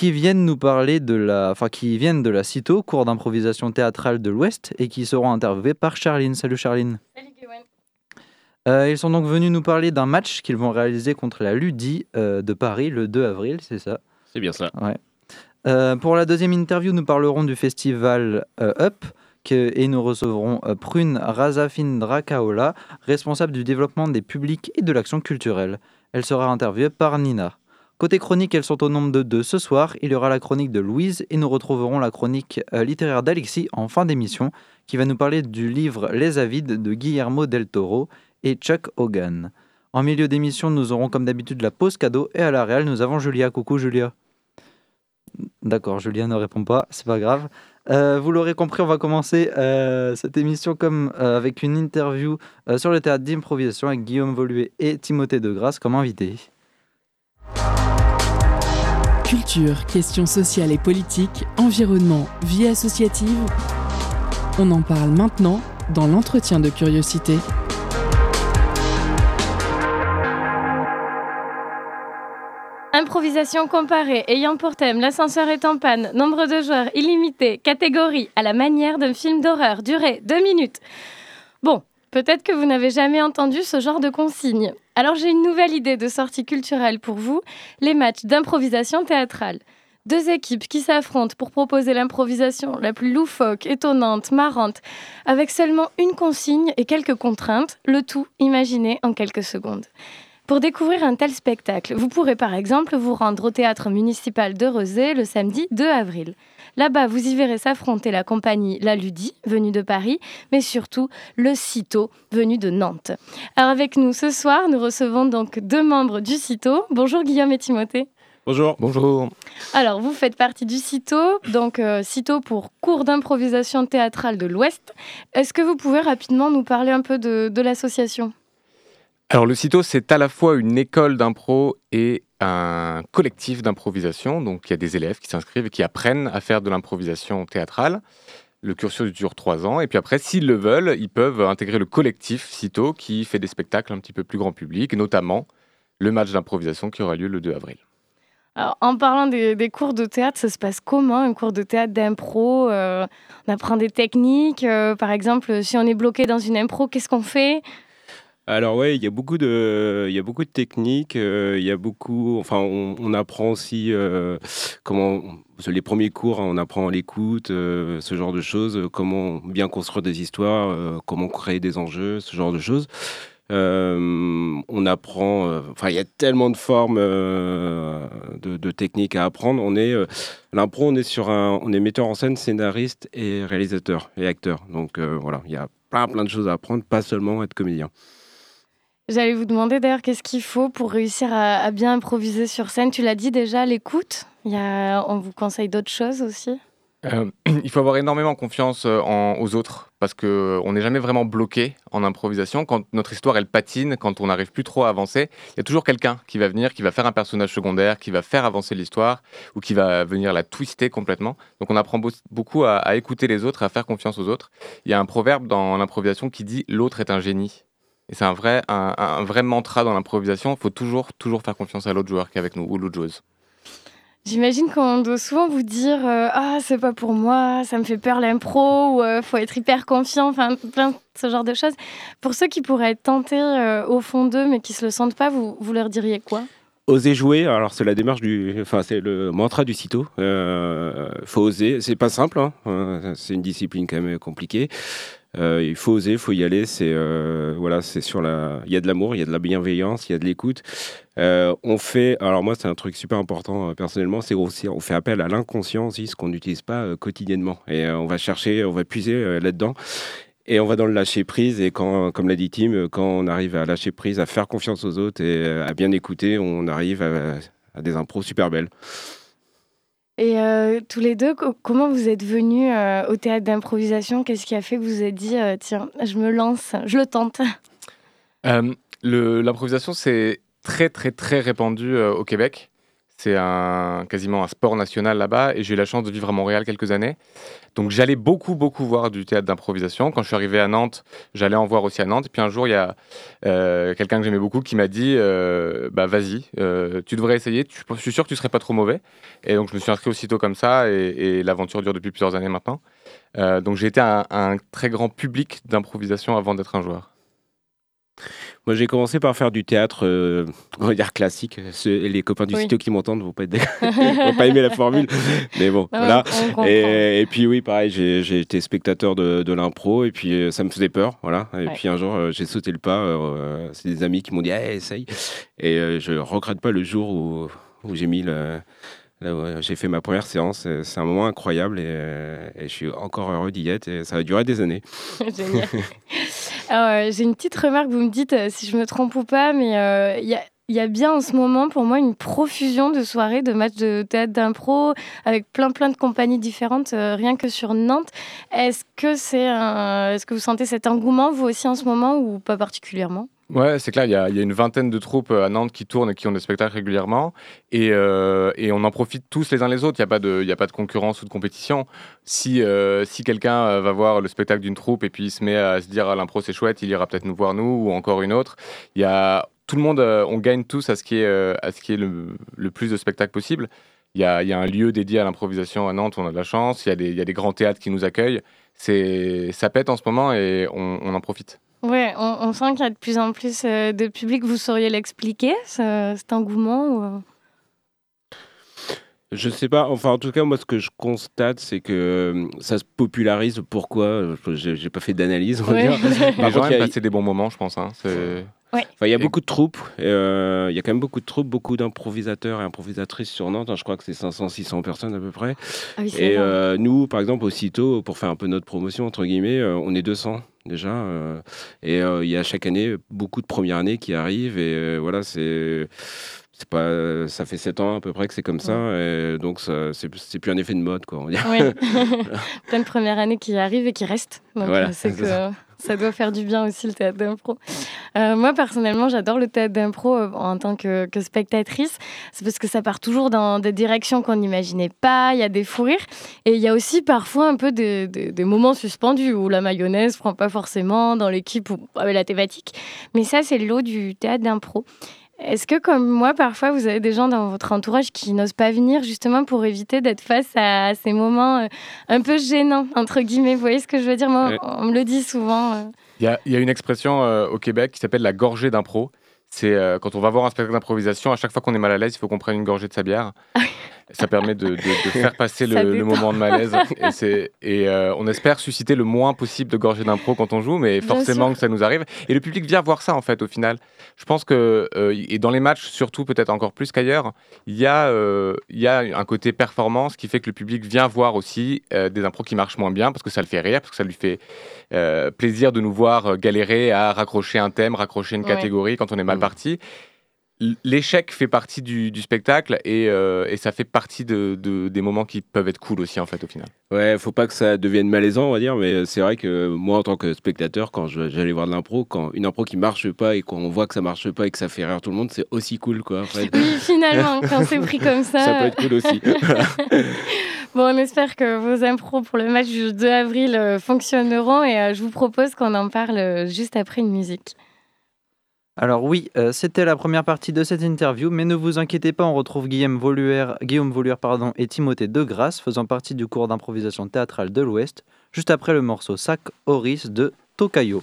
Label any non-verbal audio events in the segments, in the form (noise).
qui viennent nous parler de la, enfin qui viennent de la CITO, cours d'improvisation théâtrale de l'Ouest, et qui seront interviewés par Charline. Salut Charline. Salut Gwen. Euh, ils sont donc venus nous parler d'un match qu'ils vont réaliser contre la Ludi euh, de Paris le 2 avril, c'est ça? C'est bien ça. Ouais. Euh, pour la deuxième interview, nous parlerons du festival euh, Up que- et nous recevrons euh, Prune Razafindra-Kaola, responsable du développement des publics et de l'action culturelle. Elle sera interviewée par Nina. Côté chronique, elles sont au nombre de deux ce soir. Il y aura la chronique de Louise et nous retrouverons la chronique euh, littéraire d'Alexis en fin d'émission qui va nous parler du livre Les Avides de Guillermo del Toro et Chuck Hogan. En milieu d'émission, nous aurons comme d'habitude la pause cadeau et à la réelle, nous avons Julia. Coucou Julia. D'accord, Julien ne répond pas, c'est pas grave. Euh, vous l'aurez compris, on va commencer euh, cette émission comme avec une interview sur le théâtre d'improvisation avec Guillaume Voluet et Timothée Degrasse comme invités. Culture, questions sociales et politiques, environnement, vie associative. On en parle maintenant dans l'entretien de curiosité. Improvisation comparée, ayant pour thème l'ascenseur est en panne, nombre de joueurs illimité, catégorie, à la manière d'un film d'horreur, durée 2 minutes. Bon, peut-être que vous n'avez jamais entendu ce genre de consigne. Alors j'ai une nouvelle idée de sortie culturelle pour vous, les matchs d'improvisation théâtrale. Deux équipes qui s'affrontent pour proposer l'improvisation la plus loufoque, étonnante, marrante, avec seulement une consigne et quelques contraintes, le tout imaginé en quelques secondes. Pour découvrir un tel spectacle, vous pourrez par exemple vous rendre au théâtre municipal de Rezé le samedi 2 avril. Là-bas, vous y verrez s'affronter la compagnie La Ludie, venue de Paris, mais surtout le CITO, venu de Nantes. Alors avec nous ce soir, nous recevons donc deux membres du CITO. Bonjour Guillaume et Timothée. Bonjour. Bonjour. Alors, vous faites partie du CITO, donc euh, CITO pour cours d'improvisation théâtrale de l'Ouest. Est-ce que vous pouvez rapidement nous parler un peu de, de l'association? Alors le CITO, c'est à la fois une école d'impro et un collectif d'improvisation. Donc il y a des élèves qui s'inscrivent et qui apprennent à faire de l'improvisation théâtrale. Le cursus dure trois ans. Et puis après, s'ils le veulent, ils peuvent intégrer le collectif CITO qui fait des spectacles un petit peu plus grand public, notamment le match d'improvisation qui aura lieu le 2 avril. Alors, en parlant des, cours de théâtre, ça se passe comment un cours de théâtre d'impro Euh, On apprend des techniques. euh, par exemple, si on est bloqué dans une impro, qu'est-ce qu'on fait? Alors ouais, il y a beaucoup de, techniques. euh, Il y a beaucoup, enfin, on, apprend aussi euh, comment. Les premiers cours, hein, on apprend l'écoute, euh, ce genre de choses, comment bien construire des histoires, comment créer des enjeux, ce genre de choses. On apprend, enfin, il y a tellement de formes de, de techniques à apprendre. On est, l'impro, on est sur un, on est metteur en scène, scénariste et réalisateur et acteur. Donc voilà, il y a plein plein de choses à apprendre, pas seulement être comédien. J'allais vous demander d'ailleurs qu'est-ce qu'il faut pour réussir à, bien improviser sur scène? Tu l'as dit déjà, l'écoute. On vous conseille d'autres choses aussi? Euh, (clears throat) il faut avoir énormément confiance euh, aux autres parce que on n'est jamais vraiment bloqué en improvisation. Quand notre histoire elle patine, quand on n'arrive plus trop à avancer, il y a toujours quelqu'un qui va venir, qui va faire un personnage secondaire, qui va faire avancer l'histoire ou qui va venir la twister complètement. Donc on apprend beau- beaucoup à, à écouter les autres, à faire confiance aux autres. Il y a un proverbe dans l'improvisation qui dit l'autre est un génie. Et c'est un vrai, un, un vrai mantra dans l'improvisation. Il faut toujours, toujours faire confiance à l'autre joueur qui est avec nous ou l'autre joueuse. J'imagine qu'on doit souvent vous dire euh, Ah, c'est pas pour moi, ça me fait peur l'impro, ou euh, faut être hyper confiant, enfin, plein de ce genre de choses. Pour ceux qui pourraient être tentés euh, au fond d'eux, mais qui se le sentent pas, vous, vous leur diriez quoi? Oser jouer, alors c'est la démarche du, enfin c'est le mantra du CITO. Euh, faut oser, c'est pas simple, hein. Euh, c'est une discipline quand même compliquée. Euh, il faut oser, il faut y aller. C'est euh, voilà, c'est sur la, il y a de l'amour, il y a de la bienveillance, il y a de l'écoute. Euh, on fait, alors moi c'est un truc super important personnellement, c'est aussi on fait appel à l'inconscient aussi, ce qu'on n'utilise pas quotidiennement. Et on va chercher, on va puiser là-dedans. Et on va dans le lâcher prise. Et quand, comme l'a dit Tim, quand on arrive à lâcher prise, à faire confiance aux autres et à bien écouter, on arrive à, à des impros super belles. Et euh, tous les deux, co- comment vous êtes venus euh, au théâtre d'improvisation? Qu'est-ce qui a fait que vous êtes dit euh, Tiens, je me lance, je le tente? L'improvisation, c'est très, très, très répandu au Québec. C'est quasiment un sport national là-bas et j'ai eu la chance de vivre à Montréal quelques années. Donc j'allais beaucoup, beaucoup voir du théâtre d'improvisation. Quand je suis arrivé à Nantes, j'allais en voir aussi à Nantes. Puis un jour, il y a euh, quelqu'un que j'aimais beaucoup qui m'a dit euh, bah, Vas-y, euh, tu devrais essayer, je suis sûr que tu serais pas trop mauvais. Et donc je me suis inscrit aussitôt comme ça et, et l'aventure dure depuis plusieurs années maintenant. donc j'ai été un très grand public d'improvisation avant d'être un joueur. Moi, j'ai commencé par faire du théâtre, euh, on va dire classique. les copains du Oui. site qui m'entendent vont pas être (laughs) vont pas aimer la formule, mais bon, Ah, voilà. Et, et puis oui, pareil, j'ai été spectateur de, de l'impro et puis euh, ça me faisait peur, voilà. Et Ouais. puis un jour, euh, j'ai sauté le pas. euh, C'est des amis qui m'ont dit, Eh, essaye. Et je regrette pas le jour où, où j'ai mis le. J'ai fait ma première séance, Euh, c'est un moment incroyable et, euh, et je suis encore heureux d'y être et ça va durer des années. (laughs) Génial. Euh, j'ai une petite remarque, vous me dites si je me trompe ou pas, mais il y a. Bien en ce moment pour moi une profusion de soirées, de matchs de théâtre d'impro avec plein plein de compagnies différentes, rien que sur Nantes. Est-ce que c'est est-ce que vous sentez cet engouement vous aussi en ce moment ou pas particulièrement? Ouais, c'est clair, il y, a, une vingtaine de troupes euh, à Nantes qui tournent et qui ont des spectacles régulièrement. Et, euh, on en profite tous les uns les autres. Il n'y a, pas de- a pas de concurrence ou de compétition. Si, euh, si quelqu'un va voir le spectacle d'une troupe et puis il se met à se dire ah, l'impro c'est chouette, il ira peut-être nous voir nous ou encore une autre. Il y a tout le monde, on gagne tous à ce qui est, à ce qui est le, plus de spectacles possible. Il y, a, il y a un lieu dédié à l'improvisation à Nantes, on a de la chance. Il y a des, il y a des grands théâtres qui nous accueillent. Ça pète en ce moment et on en profite. Ouais, on, on sent qu'il y a de plus en plus euh, de public. Vous sauriez l'expliquer, ce- cet engouement ou, euh? Je sais pas, enfin en tout cas moi ce que je constate c'est que euh, ça se popularise. Pourquoi? J'ai pas fait d'analyse on va Ouais. dire. Par (laughs) Les gens aiment passer des bons moments, je pense. hein. C'est- Enfin, il y a beaucoup de troupes, euh, il y a quand même beaucoup de troupes, beaucoup d'improvisateurs et improvisatrices sur Nantes. hein. je crois que c'est 500-600 personnes à peu près. Ah oui, Et euh, nous, par exemple, aussitôt, pour faire un peu notre promotion, entre guillemets, euh, on est 200 déjà. euh, et euh, il y a chaque année beaucoup de premières années qui arrivent. Et euh, voilà, c'est. Pas, ça fait 7 ans à peu près que c'est comme ça, et donc c'est plus un effet de mode, quoi. On va dire. Oui. (laughs) Plein de premières années qui arrivent et qui restent. Donc, Voilà, c'est c'est que ça. doit faire du bien aussi le théâtre d'impro. Euh, moi, personnellement, j'adore le théâtre d'impro euh, en tant que, que spectatrice. C'est parce que ça part toujours dans des directions qu'on n'imaginait pas. Il y a des fous rires. Et il y a aussi parfois un peu des, des- des moments suspendus où la mayonnaise prend pas forcément dans l'équipe ou avec la thématique. Mais ça, c'est l'eau du théâtre d'impro. Est-ce que, comme moi, parfois, vous avez des gens dans votre entourage qui n'osent pas venir justement pour éviter d'être face à ces moments euh, un peu gênants, entre guillemets? Vous voyez ce que je veux dire? Moi, Ouais. on me le dit souvent. euh. Il y a, il y a une expression euh, au Québec qui s'appelle la gorgée d'impro. C'est euh, quand on va voir un spectacle d'improvisation, à chaque fois qu'on est mal à l'aise, il faut qu'on prenne une gorgée de sa bière. Ça permet de, de- de faire passer le, moment de malaise. (laughs) Et, c'est- et euh, on espère susciter le moins possible de gorgées d'impro quand on joue, mais Bien forcément sûr. que ça nous arrive. Et le public vient voir ça, en fait, au final. Je pense que, euh, et dans les matchs, surtout peut-être encore plus qu'ailleurs, il y, a, euh, il y a un côté performance qui fait que le public vient voir aussi euh, des impros qui marchent moins bien, parce que ça le fait rire, parce que ça lui fait euh, plaisir de nous voir galérer à raccrocher un thème, raccrocher une Ouais. catégorie quand on est mal Mm. parti. L'échec fait partie du, du spectacle et, euh, et ça fait partie de, de- des moments qui peuvent être cool aussi en fait au final. Ouais, faut pas que ça devienne malaisant, on va dire, mais c'est vrai que moi, en tant que spectateur, quand j'allais voir de l'impro, quand une impro qui marche pas et qu'on voit que ça marche pas et que ça fait rire tout le monde, c'est aussi cool, quoi. Après, (laughs) Oui, finalement, quand c'est pris comme ça. ça peut être cool aussi. (laughs) Bon, on espère que vos impros pour le match du 2 avril euh, fonctionneront et euh, je vous propose qu'on en parle juste après une musique. Alors oui, euh, c'était la première partie de cette interview, mais ne vous inquiétez pas, on retrouve Guillaume Voluère, Guillaume Voluère pardon, et Timothée Degrasse, faisant partie du cours d'improvisation théâtrale de l'Ouest, juste après le morceau Sac Horis de Tokayo.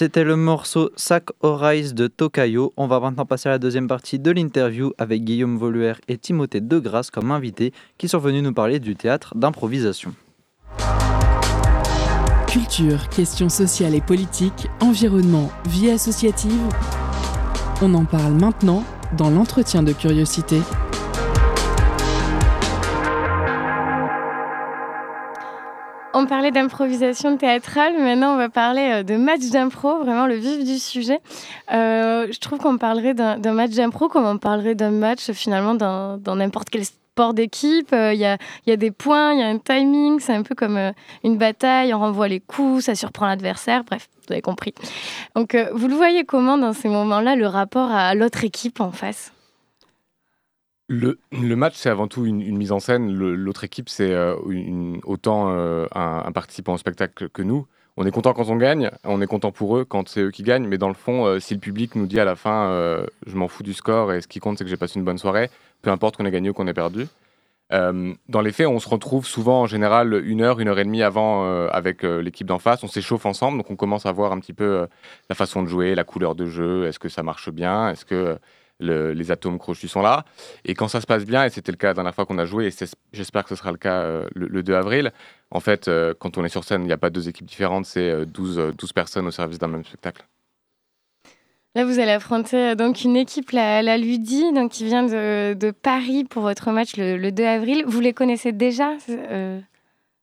C'était le morceau Sac Horizon de Tokayo. On va maintenant passer à la deuxième partie de l'interview avec Guillaume Voluer et Timothée Degrasse comme invités qui sont venus nous parler du théâtre d'improvisation. Culture, questions sociales et politiques, environnement, vie associative. On en parle maintenant dans l'entretien de curiosité. On parlait d'improvisation théâtrale, maintenant on va parler euh, de match d'impro, vraiment le vif du sujet. Euh, je trouve qu'on parlerait d'un match d'impro comme on parlerait d'un match finalement dans n'importe quel sport d'équipe. Euh, Il y, a, des points, il y a un timing, c'est un peu comme une bataille, on renvoie les coups, ça surprend l'adversaire, bref, vous avez compris. Donc vous le voyez comment dans ces moments-là, le rapport à l'autre équipe en face? Le, match, c'est avant tout une, mise en scène. L'autre équipe, c'est euh, autant euh, un, participant au spectacle que nous. On est content quand on gagne, on est content pour eux quand c'est eux qui gagnent, mais dans le fond, euh, si le public nous dit à la fin je m'en fous du score et ce qui compte c'est que j'ai passé une bonne soirée, peu importe qu'on ait gagné ou qu'on ait perdu. Dans les faits, on se retrouve souvent en général une heure, une heure et demie avant avec l'équipe d'en face. On s'échauffe ensemble, donc on commence à voir un petit peu la façon de jouer, la couleur de jeu. Est-ce que ça marche bien? Est-ce que le- les atomes crochus sont là Et quand ça se passe bien, et c'était le cas la dernière fois qu'on a joué, et j'espère que ce sera le cas euh, le, le 2 avril, en fait, euh, quand on est sur scène, il n'y a pas deux équipes différentes, c'est euh, 12, euh, 12 personnes au service d'un même spectacle. Là, vous allez affronter donc une équipe, la, la Ludi, donc qui vient de, de Paris pour votre match le, le 2 avril. Vous les connaissez déjà euh,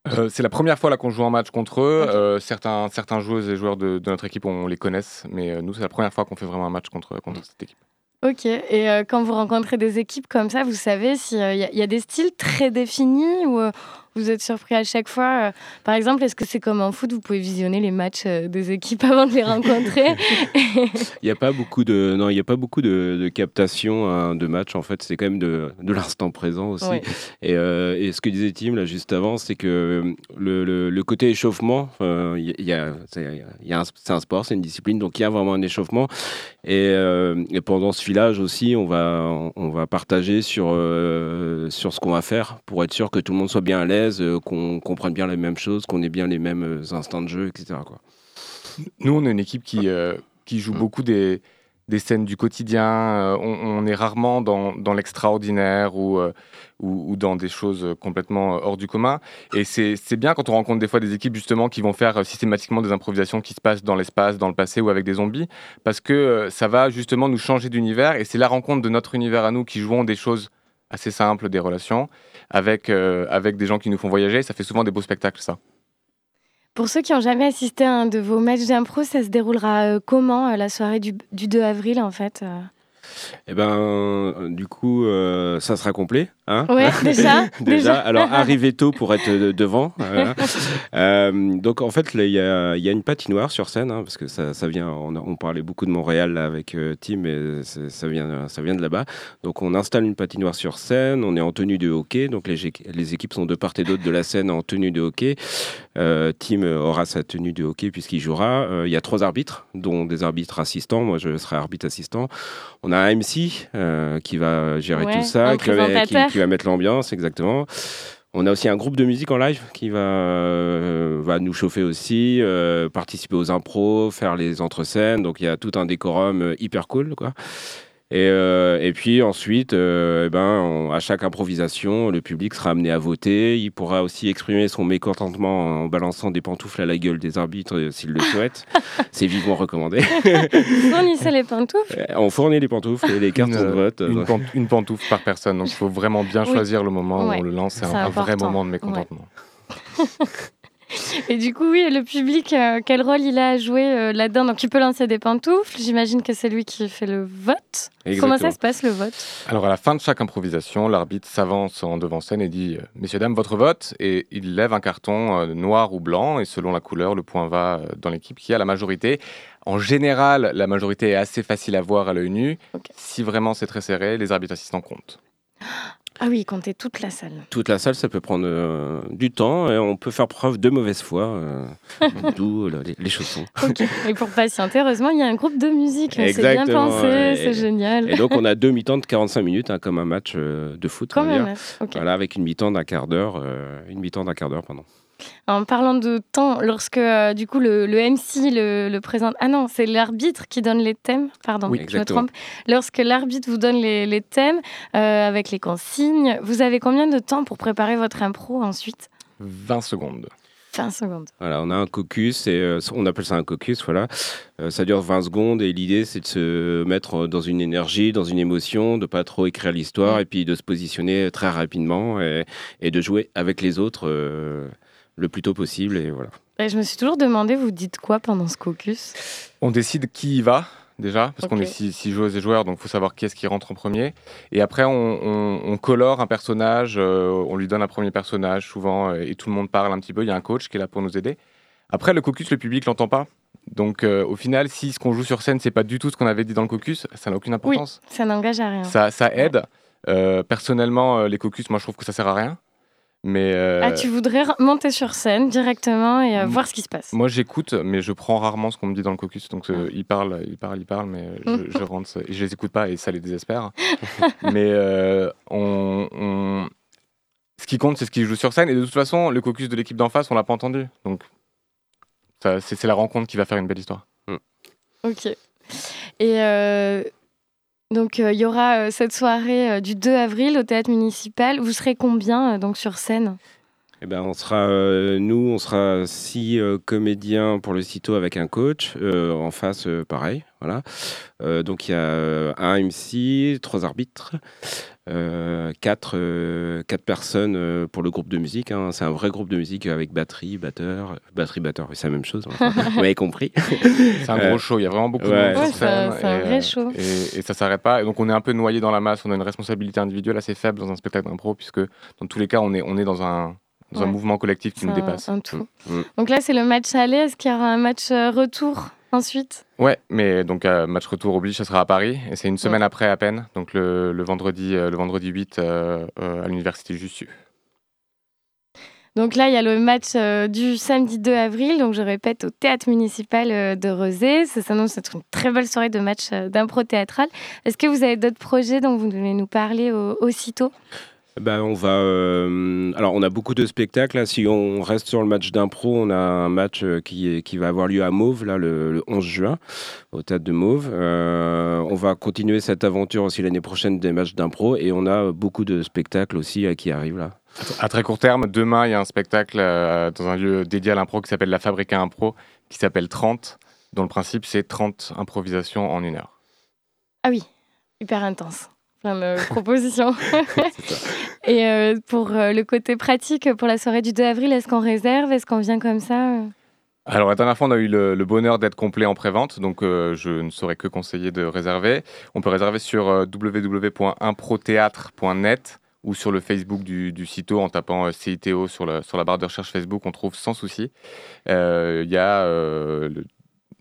Euh, c'est la première fois qu'on joue en match contre eux. Euh, certains, certains joueuses et joueurs de, de notre équipe, on les connaisse, mais nous, c'est la première fois qu'on fait vraiment un match contre, contre cette équipe. Ok, et euh, quand vous rencontrez des équipes comme ça, vous savez s'il y, a- y a des styles très définis ou euh, vous êtes surpris à chaque fois euh, Par exemple, est-ce que c'est comme en foot, vous pouvez visionner les matchs euh, des équipes (laughs) avant de les rencontrer (laughs) Il n'y a pas beaucoup de, non, il y a pas beaucoup de, de captation hein, de match. En fait, c'est quand même de, de l'instant présent aussi. Ouais. Et, euh, et ce que disait Tim là juste avant, c'est que le, le- le côté échauffement, euh, y, a- il y a, c'est un- sport, c'est une discipline, donc il y a vraiment un échauffement. Et, euh, et pendant ce filage aussi, on va, on va partager sur, sur ce qu'on va faire pour être sûr que tout le monde soit bien à l'aise, euh, qu'on comprenne bien les mêmes choses, qu'on ait bien les mêmes euh, instants de jeu, etc. Quoi. Nous, on est une équipe qui, euh, qui joue beaucoup des, des scènes du quotidien. Euh, on, on est rarement dans, dans l'extraordinaire ou, euh, ou, ou dans des choses complètement hors du commun. Et c'est bien quand on rencontre des fois des équipes justement qui vont faire systématiquement des improvisations qui se passent dans l'espace, dans le passé ou avec des zombies, parce que euh, ça va justement nous changer d'univers. Et c'est la rencontre de notre univers à nous qui jouons des choses assez simples, des relations, avec, euh, avec des gens qui nous font voyager. Ça fait souvent des beaux spectacles, ça. Pour ceux qui n'ont jamais assisté à un de vos matchs d'impro, ça se déroulera euh, comment euh, la soirée du, du 2 avril en fait euh? Eh ben, du coup, euh, ça sera complet. Hein Ouais, (laughs) déjà, déjà. déjà. Alors, arrivez tôt pour être de- devant. voilà. (laughs) Euh, donc, en fait, il y a, il y a une patinoire sur scène, hein, parce que ça, ça vient. On, parlait beaucoup de Montréal là, avec euh, Tim, et ça vient, ça vient de là-bas. Donc, on installe une patinoire sur scène. On est en tenue de hockey. Donc, les, équipes sont de part et d'autre de la scène en tenue de hockey. Euh, Tim aura sa tenue de hockey puisqu'il jouera. Euh, Il y a trois arbitres, dont des arbitres assistants. Moi, je serai arbitre assistant. On a un MC euh, qui va gérer Ouais, tout ça, un qui qui-. Qui va mettre l'ambiance, exactement. On a aussi un groupe de musique en live qui va, euh, va nous chauffer aussi, euh, participer aux impros, faire les entre-scènes. Donc il y a tout un décorum euh, hyper cool. Quoi. Et, euh, et puis ensuite, euh, eh ben, on- à chaque improvisation, le public sera amené à voter. Il pourra aussi exprimer son mécontentement en balançant des pantoufles à la gueule des arbitres euh, s'il le souhaite. (laughs) C'est vivement recommandé. Fournissez les pantoufles? on fournit les pantoufles et les cartes Une, de vote. Une, pan- une pantoufle par personne. Donc il faut vraiment bien Oui. choisir le moment Ouais, où on le lance. C'est un, vrai moment de mécontentement. (laughs) (laughs) Et du coup, oui, le public, euh, quel rôle il a à jouer euh, là-dedans Donc, il peut lancer des pantoufles. J'imagine que c'est lui qui fait le vote. Comment ça se passe le vote? Alors à la fin de chaque improvisation, l'arbitre s'avance en devant scène et dit euh, Messieurs, dames, votre vote. Et il lève un carton euh, noir ou blanc. Et selon la couleur, le point va dans l'équipe qui a la majorité. En général, la majorité est assez facile à voir à l'œil nu. Si vraiment c'est très serré, les arbitres assistants comptent. (gasps) Ah oui, comptez toute la salle. Toute la salle, ça peut prendre euh, du temps et on peut faire preuve de mauvaise foi, euh, (laughs) d'où le- les, les chaussons. Ok. Et pour patienter, heureusement, il y a un groupe de musique. C'est bien pensé, c'est génial. Et donc on a deux mi-temps de 45 minutes, hein, comme un match euh, de foot. on Quand va même. dire. Ok. Voilà, avec une mi-temps d'un quart d'heure, euh, une mi-temps d'un quart d'heure, pardon. En parlant de temps, lorsque euh, du coup le, le MC le, le présente. Ah non, c'est l'arbitre qui donne les thèmes. Pardon, Oui, je me trompe. Lorsque l'arbitre vous donne les, les thèmes euh, avec les consignes, vous avez combien de temps pour préparer votre impro ensuite? 20 secondes. 20 secondes. Voilà, on a un caucus et euh, on appelle ça un caucus, voilà. Euh, ça dure 20 secondes et l'idée c'est de se mettre dans une énergie, dans une émotion, de pas trop écrire l'histoire et puis de se positionner très rapidement et, et de jouer avec les autres euh, le plus tôt possible et voilà. Et je me suis toujours demandé, vous dites quoi pendant ce caucus? On décide qui y va déjà, parce qu'on est six, six joueuses et joueurs, donc il faut savoir qui est-ce qui rentre en premier. Et après, on, on- on colore un personnage, euh, on lui donne un premier personnage souvent, euh, et tout le monde parle un petit peu. Il y a un coach qui est là pour nous aider. Après, le caucus, le public l'entend pas. Donc euh, au final, si ce qu'on joue sur scène, c'est pas du tout ce qu'on avait dit dans le caucus, ça n'a aucune importance. Ça n'engage à rien. Ça, ça aide. Euh, personnellement, les caucus, moi je trouve que ça sert à rien. Mais euh, Ah, tu voudrais monter sur scène directement et euh, Mm. voir ce qui se passe Moi, j'écoute, mais je prends rarement ce qu'on me dit dans le caucus. Donc, euh, ils parlent, ils parlent, ils parlent, mais je, (laughs) je rentre, et je les écoute pas et ça les désespère. (laughs) mais euh, on, on- ce qui compte, c'est ce qu'ils jouent sur scène. Et de toute façon, le caucus de l'équipe d'en face, on l'a pas entendu. Donc, c'est la rencontre qui va faire une belle histoire. Ok. Et euh, donc, euh, il y aura euh, cette soirée euh, du 2 avril au théâtre municipal. Vous serez combien donc sur scène? Eh ben, on sera, euh, nous, on sera six euh, comédiens pour le sitôt avec un coach. Euh, en face, euh, pareil. Voilà. Euh, donc, il y a euh, un MC, trois arbitres, euh, quatre, euh, quatre personnes euh, pour le groupe de musique. hein. C'est un vrai groupe de musique avec batterie, batteur. Batterie, batteur, c'est la même chose. enfin, (laughs) vous m'avez compris. C'est un gros show. Il y a vraiment beaucoup ouais. de monde Ouais, c'est un- vrai show. Et, et ça s'arrête pas. Et donc, on est un peu noyé dans la masse. On a une responsabilité individuelle assez faible dans un spectacle d'impro, puisque dans tous les cas, on est, on est dans un, dans un mouvement collectif qui nous dépasse. un tout. Mm. Donc là, c'est le match aller. Est-ce qu'il y aura un match euh, retour ensuite? Ouais, mais donc euh, match retour oblige, ça sera à Paris et c'est une semaine après à peine, donc le, le vendredi, euh, le vendredi 8 euh, à l'université Jussieu. Donc là, il y a le match du samedi 2 avril, donc je répète, au théâtre municipal de Rezé. Ça s'annonce être une très belle soirée de match d'impro théâtral. Est-ce que vous avez d'autres projets dont vous voulez nous parler au- aussitôt? Ben, on va. euh, alors, on a beaucoup de spectacles. là. Si on reste sur le match d'impro, on a un match euh, qui, est- qui va avoir lieu à Mauve, là, le, le 11 juin, au théâtre de Mauve. Euh, on va continuer cette aventure aussi l'année prochaine des matchs d'impro et on a beaucoup de spectacles aussi euh, qui arrivent là. À très court terme, demain, il y a un spectacle euh, dans un lieu dédié à l'impro qui s'appelle La Fabrique à Impro, qui s'appelle 30, dont le principe c'est 30 improvisations en une heure. Ah oui, hyper intense. (laughs) Propositions. Et euh, pour euh, le côté pratique, pour la soirée du 2 avril, est-ce qu'on réserve? Est-ce qu'on vient comme ça? Alors la dernière fois, on a eu le, le bonheur d'être complet en pré-vente, donc euh, je ne saurais que conseiller de réserver. On peut réserver sur euh, www.improtheatre.net ou sur le Facebook du, du sito en tapant euh, CITO sur, le- sur la barre de recherche Facebook, on trouve sans souci. Il y a euh, le-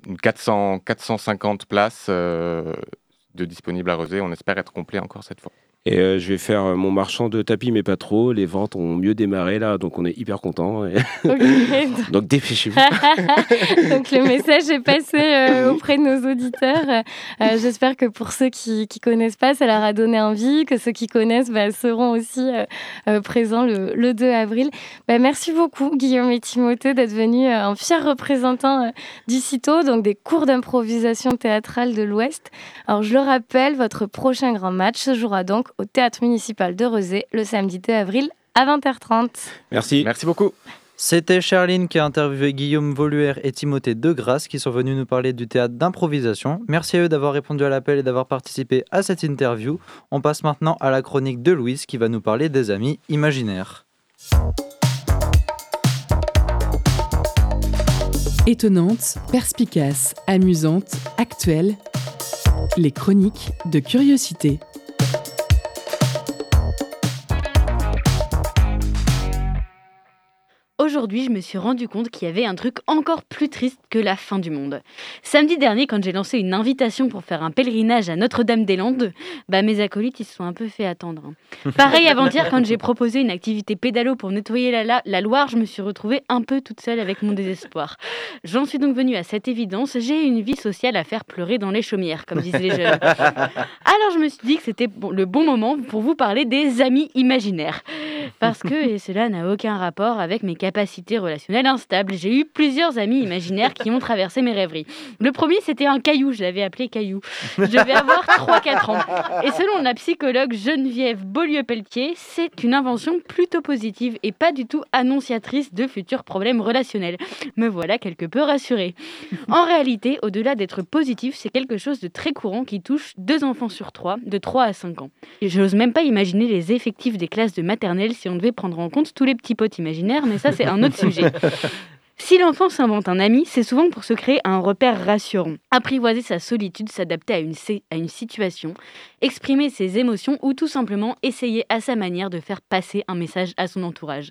une 400, 450 places de disponibles à Rosé. On espère être complet encore cette fois. Et euh, je vais faire euh, mon marchand de tapis, mais pas trop. Les ventes ont mieux démarré là, donc on est hyper content. (laughs) (laughs) Donc dépêchez-vous. (laughs) Donc le message est passé euh, auprès de nos auditeurs. Euh, J'espère que pour ceux qui ne connaissent pas, ça leur a donné envie, que ceux qui connaissent bah, seront aussi présents le, le 2 avril. Bah, merci beaucoup Guillaume et Timothée d'être venus en fiers représentants euh, du CITO, donc des cours d'improvisation théâtrale de l'Ouest. Alors je le rappelle, votre prochain grand match se jouera donc au Théâtre municipal de Rezé le samedi 2 avril à 20h30. Merci. Merci beaucoup. C'était Charline qui a interviewé Guillaume Voluère et Timothée Degrasse qui sont venus nous parler du théâtre d'improvisation. Merci à eux d'avoir répondu à l'appel et d'avoir participé à cette interview. On passe maintenant à la chronique de Louise qui va nous parler des amis imaginaires. Étonnante, perspicace, amusante, actuelle. Les chroniques de curiosité. Aujourd'hui, je me suis rendu compte qu'il y avait un truc encore plus triste que la fin du monde. Samedi dernier, quand j'ai lancé une invitation pour faire un pèlerinage à Notre-Dame-des-Landes, bah mes acolytes ils se sont un peu fait attendre. hein. (laughs) Pareil avant-hier, quand j'ai proposé une activité pédalo pour nettoyer la, la- la Loire, je me suis retrouvée un peu toute seule avec mon désespoir. J'en suis donc venue à cette évidence, j'ai une vie sociale à faire pleurer dans les chaumières, comme disent les jeunes. (laughs) Alors je me suis dit que c'était le bon moment pour vous parler des amis imaginaires. Parce que, et cela n'a aucun rapport avec mes capacités relationnelles instables, j'ai eu plusieurs amis imaginaires qui ont traversé mes rêveries. Le premier, c'était un caillou, je l'avais appelé caillou. Je devais avoir 3-4 ans. Et selon la psychologue Geneviève Beaulieu-Pelletier, c'est une invention plutôt positive et pas du tout annonciatrice de futurs problèmes relationnels. Me voilà quelque peu rassurée. En réalité, au-delà d'être positif, c'est quelque chose de très courant qui touche deux enfants sur trois, de 3 à 5 ans. Et Je n'ose même pas imaginer les effectifs des classes de maternelle si on devait prendre en compte tous les petits potes imaginaires, mais ça c'est un autre sujet. (laughs) Si l'enfant s'invente un ami, c'est souvent pour se créer un repère rassurant, apprivoiser sa solitude, s'adapter à une, à une situation, exprimer ses émotions ou tout simplement essayer à sa manière de faire passer un message à son entourage.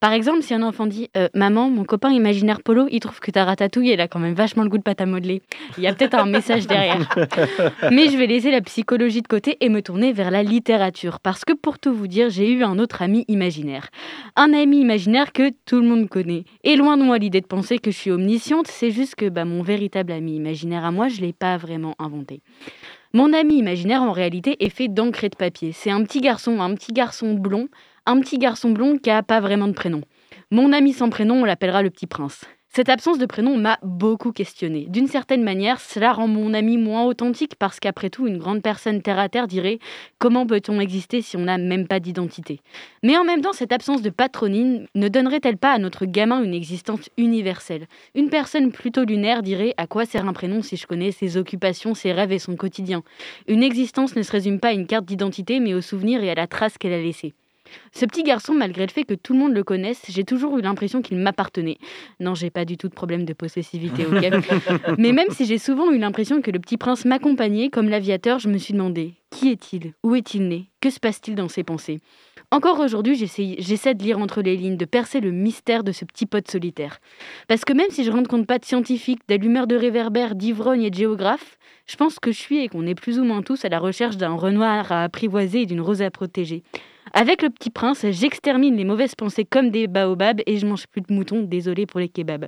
Par exemple, si un enfant dit Euh, Maman, mon copain imaginaire Polo, il trouve que ta ratatouille, elle a quand même vachement le goût de pâte à modeler. Il y a peut-être un message derrière. (laughs) Mais je vais laisser la psychologie de côté et me tourner vers la littérature. Parce que pour tout vous dire, j'ai eu un autre ami imaginaire. Un ami imaginaire que tout le monde connaît. Et loin de moi l'idée de penser que je suis omnisciente, c'est juste que bah, mon véritable ami imaginaire à moi, je ne l'ai pas vraiment inventé. Mon ami imaginaire, en réalité, est fait d'encre et de papier. C'est un petit garçon, un petit garçon blond, un petit garçon blond qui a pas vraiment de prénom. Mon ami sans prénom, on l'appellera le petit prince. Cette absence de prénom m'a beaucoup questionné. D'une certaine manière, cela rend mon ami moins authentique parce qu'après tout, une grande personne terre à terre dirait comment peut-on exister si on n'a même pas d'identité? Mais en même temps, cette absence de patronyme ne donnerait-elle pas à notre gamin une existence universelle? Une personne plutôt lunaire dirait à quoi sert un prénom si je connais ses occupations, ses rêves et son quotidien? Une existence ne se résume pas à une carte d'identité mais aux souvenirs et à la trace qu'elle a laissée. Ce petit garçon, malgré le fait que tout le monde le connaisse, j'ai toujours eu l'impression qu'il m'appartenait. Non, j'ai pas du tout de problème de possessivité, ok? (laughs) Mais même si j'ai souvent eu l'impression que le petit prince m'accompagnait, comme l'aviateur, je me suis demandé qui est-il? Où est-il né? Que se passe-t-il dans ses pensées? Encore aujourd'hui, j'essaie j'essaie de lire entre les lignes, de percer le mystère de ce petit pote solitaire. Parce que même si je ne compte pas de scientifique, d'allumeur de réverbères, d'ivrogne et de géographe, je pense que je suis et qu'on est plus ou moins tous à la recherche d'un renoir à apprivoiser et d'une rose à protéger. Avec le petit prince, j'extermine les mauvaises pensées comme des baobabs et je mange plus de moutons, désolé pour les kebabs.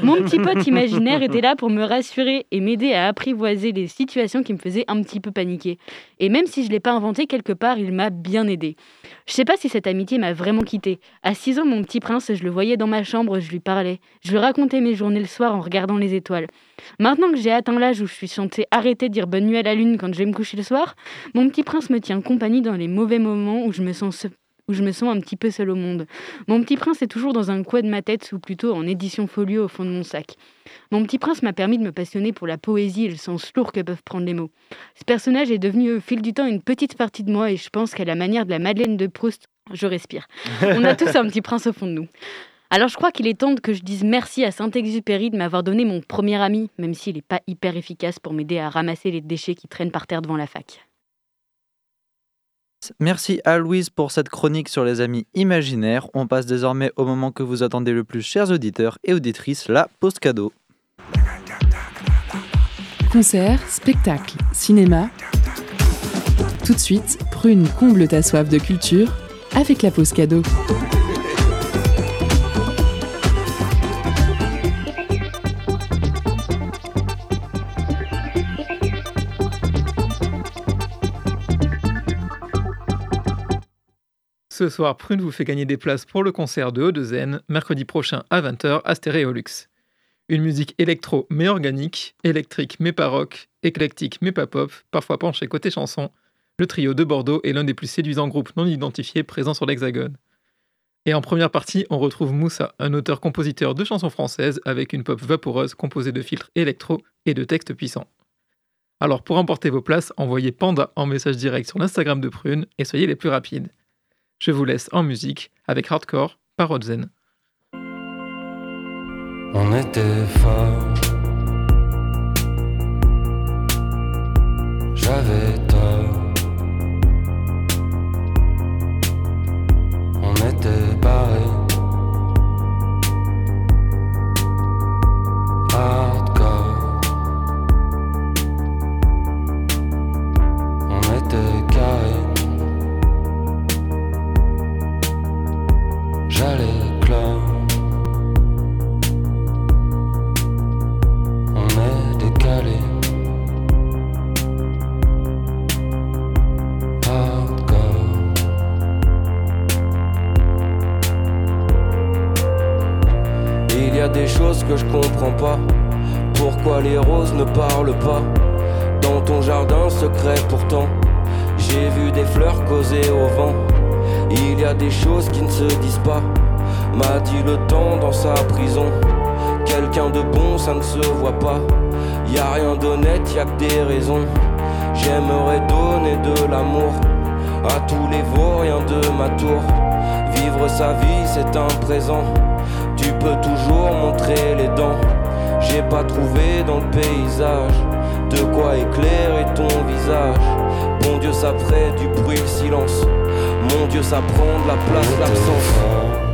Mon petit pote imaginaire était là pour me rassurer et m'aider à apprivoiser les situations qui me faisaient un petit peu paniquer. Et même si je ne l'ai pas inventé quelque part, il m'a bien aidé. Je sais pas si cette amitié m'a vraiment quitté. À 6 ans, mon petit prince, je le voyais dans ma chambre, je lui parlais. Je lui racontais mes journées le soir en regardant les étoiles. Maintenant que j'ai atteint l'âge où je suis censée arrêter de dire bonne nuit à la lune quand je vais me coucher le soir, mon petit prince me tient compagnie dans les mauvais moments où je me sens se- où je me sens un petit peu seule au monde. Mon petit prince est toujours dans un coin de ma tête ou plutôt en édition folio au fond de mon sac. Mon petit prince m'a permis de me passionner pour la poésie et le sens lourd que peuvent prendre les mots. Ce personnage est devenu au fil du temps une petite partie de moi et je pense qu'à la manière de la Madeleine de Proust, je respire. (laughs) On a tous un petit prince au fond de nous. Alors je crois qu'il est temps que je dise merci à Saint-Exupéry de m'avoir donné mon premier ami, même s'il n'est pas hyper efficace pour m'aider à ramasser les déchets qui traînent par terre devant la fac. Merci à Louise pour cette chronique sur les amis imaginaires. On passe désormais au moment que vous attendez le plus, chers auditeurs et auditrices, la post cadeau. Concerts, spectacles, cinéma. Tout de suite, Prune comble ta soif de culture avec la pause cadeau. Ce soir, Prune vous fait gagner des places pour le concert de Haut-de-Zen, mercredi prochain à 20h à Stéréolux. Une musique électro mais organique, électrique mais pas éclectique mais pas pop, parfois penché côté chanson, le trio de Bordeaux est l'un des plus séduisants groupes non identifiés présents sur l'Hexagone. Et en première partie, on retrouve Moussa, un auteur-compositeur de chansons françaises avec une pop vaporeuse composée de filtres électro et de textes puissants. Alors pour emporter vos places, envoyez Panda en message direct sur l'Instagram de Prune et soyez les plus rapides. Je vous laisse en musique avec Hardcore par Rodzen. J'ai pas trouvé dans le paysage de quoi éclairer ton visage. Bon Dieu, ça ferait du bruit le silence. Mon Dieu, ça prend de la place l'absence.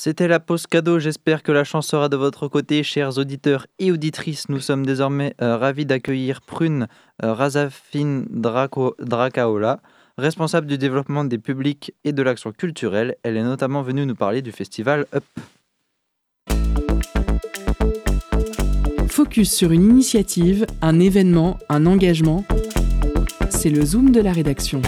C'était la pause cadeau, j'espère que la chance sera de votre côté, chers auditeurs et auditrices. Nous sommes désormais euh, ravis d'accueillir Prune euh, Razafine Draco- Dracaola, responsable du développement des publics et de l'action culturelle. Elle est notamment venue nous parler du festival Up. Focus sur une initiative, un événement, un engagement. C'est le zoom de la rédaction.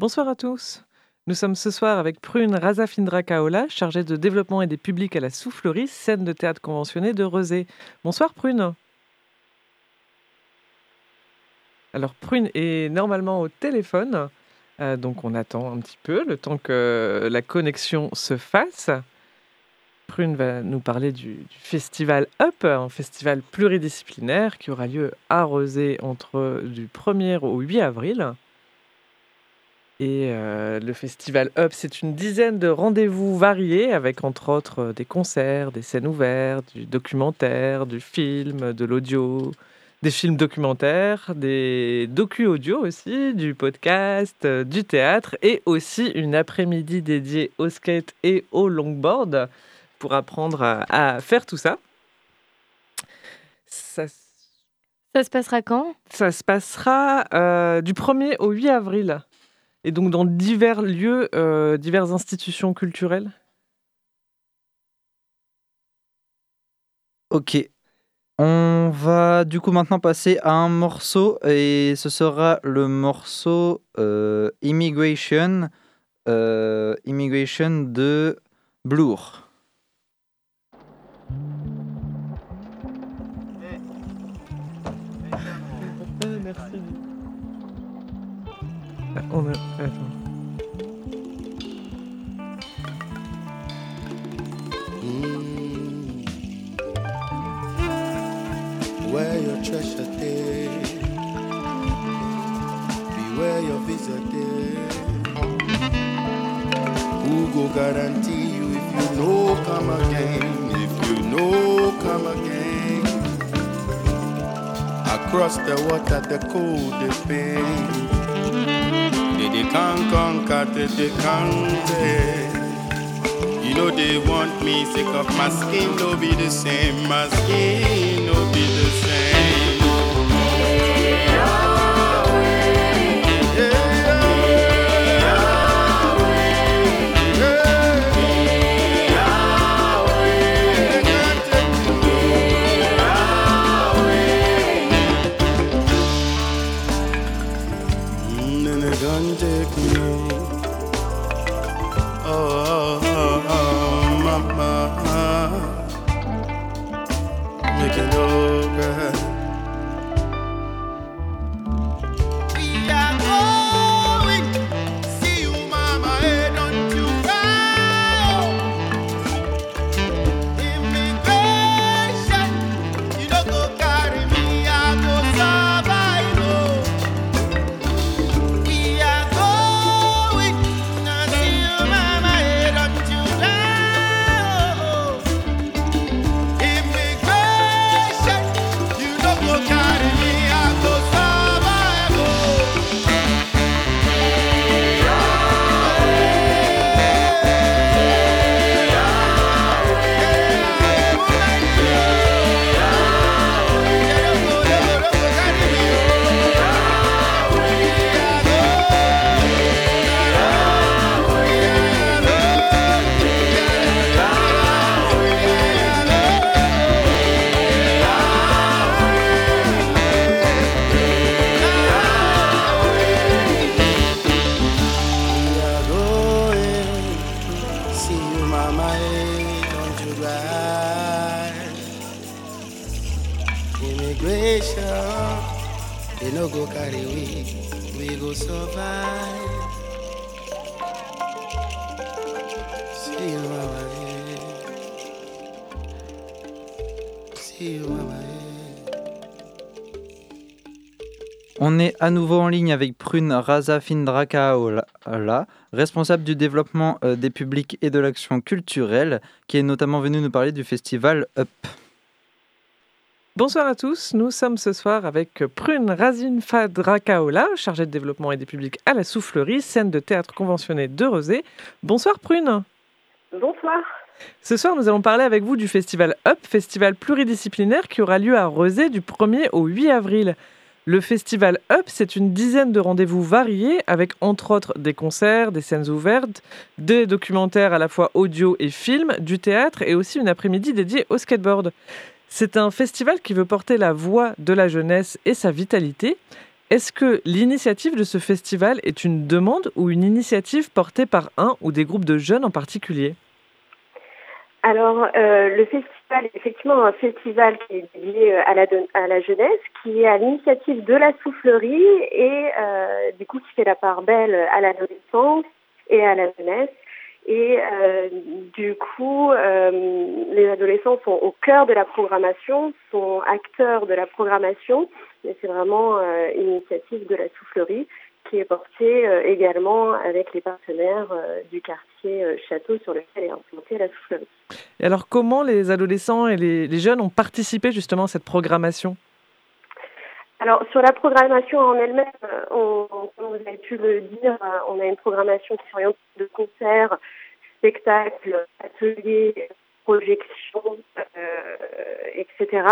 Bonsoir à tous. Nous sommes ce soir avec Prune Razafindra Kaola, chargée de développement et des publics à la Soufflerie, scène de théâtre conventionnée de Rezé. Bonsoir Prune. Alors Prune est normalement au téléphone, euh, donc on attend un petit peu le temps que la connexion se fasse. Prune va nous parler du, du festival Up, un festival pluridisciplinaire qui aura lieu à Rezé entre du 1er au 8 avril. Et euh, le festival Up, c'est une dizaine de rendez-vous variés avec entre autres euh, des concerts, des scènes ouvertes, du documentaire, du film, de l'audio, des films documentaires, des docu-audio aussi, du podcast, euh, du théâtre et aussi une après-midi dédiée au skate et au longboard pour apprendre à, à faire tout ça. Ça, Ça se passera quand? Ça se passera euh, du 1er au 8 avril. Et donc dans divers lieux, euh, diverses institutions culturelles? Ok. On va du coup maintenant passer à un morceau et ce sera le morceau euh, Immigration, euh, Immigration de Blur. Ah, on a- attends. Where your treasure day, beware your visitor. Who go guarantee you if you know come again? If you know come again. Across the water, the cold, the pain. They, can't conquer, they, can't. You know they want me sick of my skin, no be the same. My skin, no be the same. Immigration. On est à nouveau en ligne avec Prune Razafindrakaola, responsable du développement euh, des publics et de l'action culturelle, qui est notamment venue nous parler du festival Up. Bonsoir à tous, nous sommes ce soir avec Prune Razinfadrakaola, chargée de développement et des publics à la Soufflerie, scène de théâtre conventionnée de Rezé. Bonsoir Prune. Bonsoir. Ce soir, nous allons parler avec vous du festival Up, festival pluridisciplinaire qui aura lieu à Rezé du 1er au 8 avril. Le festival Up, c'est une dizaine de rendez-vous variés avec entre autres des concerts, des scènes ouvertes, des documentaires à la fois audio et film, du théâtre et aussi une après-midi dédiée au skateboard. C'est un festival qui veut porter la voix de la jeunesse et sa vitalité. Est-ce que l'initiative de ce festival est une demande ou une initiative portée par un ou des groupes de jeunes en particulier? Alors, euh, le festival est effectivement un festival qui est dédié euh, à la, à la jeunesse, qui est à l'initiative de la soufflerie et euh, du coup qui fait la part belle à l'adolescence et à la jeunesse. Et euh, du coup, euh, les adolescents sont au cœur de la programmation, sont acteurs de la programmation, mais c'est vraiment euh, une initiative de la soufflerie qui est portée également avec les partenaires du quartier Château sur lequel est implantée la soufflerie. Et alors, comment les adolescents et les jeunes ont participé justement à cette programmation? Alors, sur la programmation en elle-même, euh, on, comme vous avez pu le dire, euh, on a une programmation qui s'oriente de concerts, spectacles, ateliers, projections, euh, etc.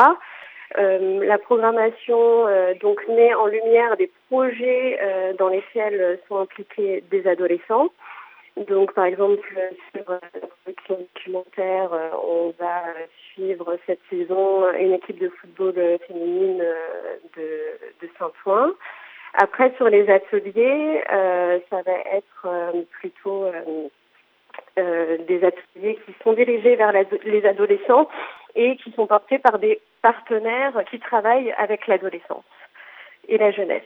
Euh, la programmation euh, donc met en lumière des projets euh, dans lesquels sont impliqués des adolescents. Donc, par exemple, sur euh, la production documentaire, euh, on va suivre cette saison une équipe de football euh, féminine de, Saint-Ouen. Après, sur les ateliers, ça va être plutôt des ateliers qui sont dirigés vers les adolescents et qui sont portés par des partenaires qui travaillent avec l'adolescence et la jeunesse.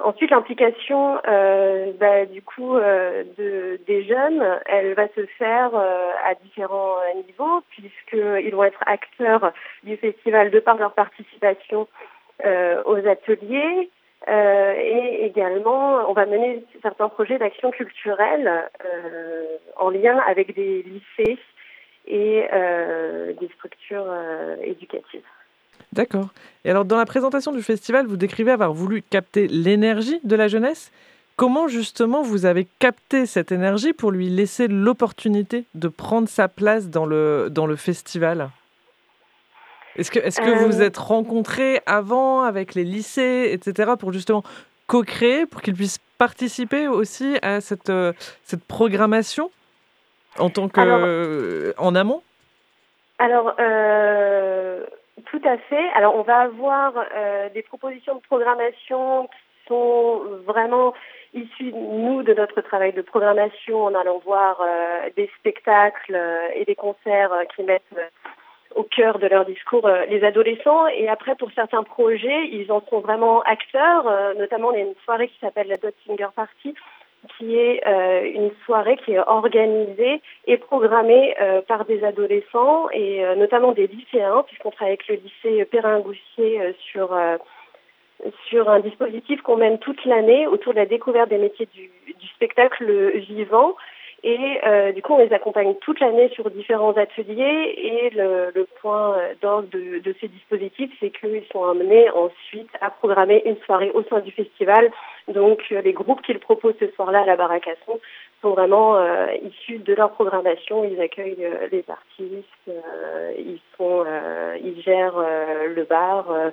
Ensuite, l'implication euh, bah, du coup euh, de, des jeunes, elle va se faire euh, à différents euh, niveaux puisqu'ils vont être acteurs du festival de par leur participation euh, aux ateliers euh, et également on va mener certains projets d'action culturelle en lien avec des lycées et des structures éducatives. D'accord. Et alors, dans la présentation du festival, vous décrivez avoir voulu capter l'énergie de la jeunesse. Comment justement vous avez capté cette énergie pour lui laisser l'opportunité de prendre sa place dans le, dans le festival? Est-ce que, est-ce que Euh, vous êtes rencontrés avant avec les lycées, etc., pour justement co-créer, pour qu'ils puissent participer aussi à cette, euh, cette programmation en tant que Alors- euh, en amont? Alors, euh, tout à fait. Alors, on va avoir euh, des propositions de programmation qui sont vraiment issues, nous, de notre travail de programmation en allant voir euh, des spectacles euh, et des concerts euh, qui mettent euh, au cœur de leur discours euh, les adolescents. Et après, pour certains projets, ils en sont vraiment acteurs. Euh, notamment, il y a une soirée qui s'appelle la Dot Singer Party, qui est euh, une soirée qui est organisée et programmée euh, par des adolescents et euh, notamment des lycéens, puisqu'on travaille avec le lycée Perrin-Goussier euh, sur euh, sur un dispositif qu'on mène toute l'année autour de la découverte des métiers du, du spectacle vivant. Et euh, du coup, on les accompagne toute l'année sur différents ateliers. Et le, le point d'ordre de, de ces dispositifs, c'est qu'ils sont amenés ensuite à programmer une soirée au sein du festival. Donc, les groupes qu'ils proposent ce soir-là à la Baracasson sont vraiment euh, issus de leur programmation. Ils accueillent euh, les artistes, euh, ils sont, euh, ils gèrent le bar, euh,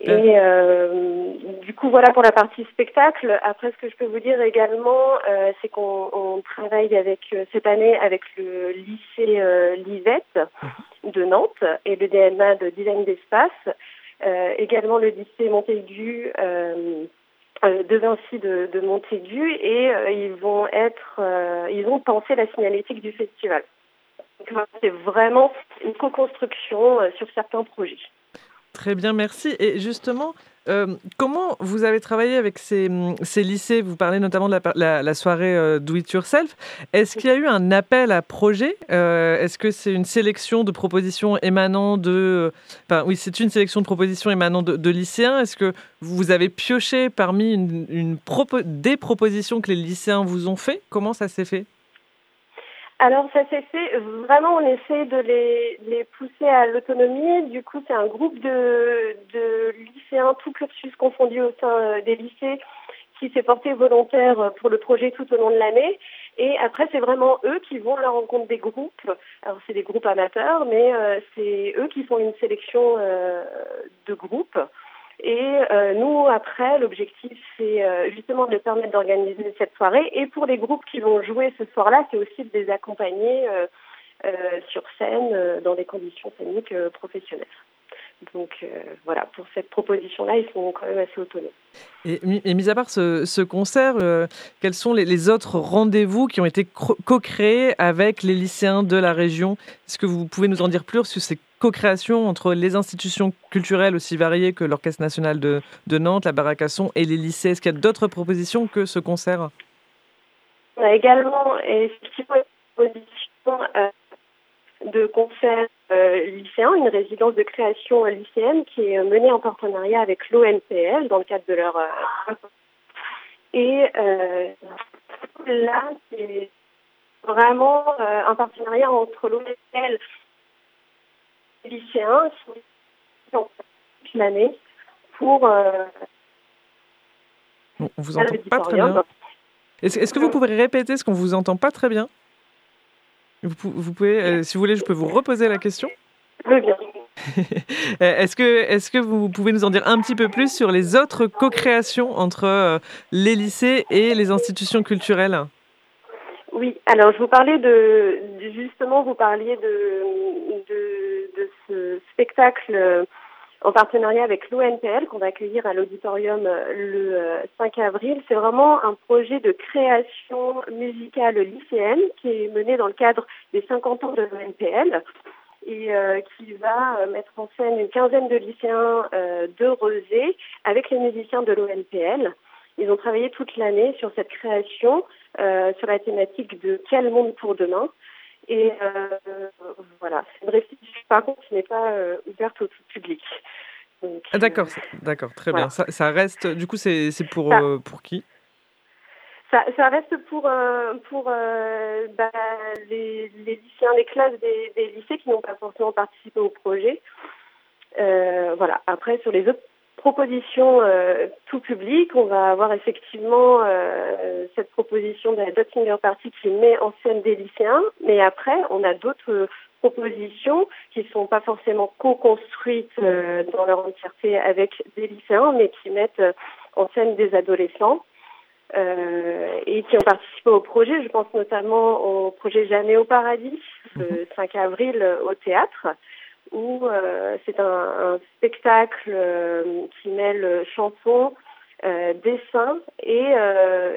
Et euh, du coup, voilà pour la partie spectacle. Après, ce que je peux vous dire également, euh, c'est qu'on on travaille avec euh, cette année avec le lycée Lisette de Nantes et le DNA de design d'espace, également le lycée Montaigu. De Vinci de, de Montaigu et euh, ils vont être euh, ils ont pensé la signalétique du festival. C'est vraiment une co-construction euh, sur certains projets. Très bien, merci. Et justement, euh, comment vous avez travaillé avec ces, lycées? Vous parlez notamment de la, la- la soirée euh, Do It Yourself. Est-ce qu'il y a eu un appel à projet? Euh, Est-ce que c'est une sélection de propositions émanant de... Enfin, oui, c'est une sélection de propositions émanant de, lycéens. Est-ce que vous avez pioché parmi une, des propositions que les lycéens vous ont fait? Comment ça s'est fait? Alors ça s'est fait, vraiment on essaie de les, les pousser à l'autonomie. Du coup c'est un groupe de, de lycéens, tout cursus confondu au sein euh, des lycées, qui s'est porté volontaire euh, pour le projet tout au long de l'année. Et après c'est vraiment eux qui vont à la rencontre des groupes. Alors c'est des groupes amateurs, mais euh, c'est eux qui font une sélection euh, de groupes. Et euh, nous, après, l'objectif, c'est euh, justement de permettre d'organiser cette soirée. Et pour les groupes qui vont jouer ce soir-là, c'est aussi de les accompagner euh, sur scène euh, dans des conditions scéniques euh, professionnelles. Donc euh, voilà, pour cette proposition-là, ils sont quand même assez autonomes. Et, mi- et mis à part ce, ce concert, euh, quels sont les, les autres rendez-vous qui ont été co-créés avec les lycéens de la région? Est-ce que vous pouvez nous en dire plus sur ces co-créations entre les institutions culturelles aussi variées que l'Orchestre national de, de Nantes, la Baracasson et les lycées? Est-ce qu'il y a d'autres propositions que ce concert? On a également effectivement une proposition euh, de concert euh, lycéen, une résidence de création lycéenne qui est menée en partenariat avec l'ONPL dans le cadre de leur euh, et euh, là c'est vraiment euh, un partenariat entre l'ONPL et les lycéens toute l'année pour On vous entend pas très bien. est-ce que vous pouvez répéter ce qu'on vous entend pas très bien? Vous, pou- vous pouvez, euh, si vous voulez, je peux vous reposer la question. Je veux bien. (laughs) Euh, Est-ce que, est que vous pouvez nous en dire un petit peu plus sur les autres co-créations entre euh, les lycées et les institutions culturelles? Oui, alors je vous parlais de, justement, vous parliez de, de, de ce spectacle en partenariat avec l'ONPL qu'on va accueillir à l'auditorium euh, le euh, 5 avril. C'est vraiment un projet de création musicale lycéenne qui est mené dans le cadre des 50 ans de l'ONPL et euh, qui va euh, mettre en scène une quinzaine de lycéens euh, de Rezé avec les musiciens de l'ONPL. Ils ont travaillé toute l'année sur cette création, euh, sur la thématique de quel monde pour demain. Et euh, voilà, c'est une restitution par contre qui n'est pas euh, ouverte au tout public. Ah, D'accord, c'est- d'accord, très voilà. bien. Ça, ça reste, du coup, c'est pour, Ça- euh, pour qui? Ça, ça reste pour, euh, pour euh, bah, les, les lycéens, les classes des, des lycées qui n'ont pas forcément participé au projet. Euh, voilà. Après, sur les autres propositions euh, tout public, on va avoir effectivement euh, cette proposition de la Dot Singer Party qui met en scène des lycéens, mais après, on a d'autres propositions qui sont pas forcément co-construites euh, dans leur entièreté avec des lycéens, mais qui mettent euh, en scène des adolescents euh, et qui ont participé au projet. Je pense notamment au projet Jamais au paradis, le 5 avril euh, au théâtre, où euh, c'est un, spectacle euh, qui mêle chansons, euh, dessins et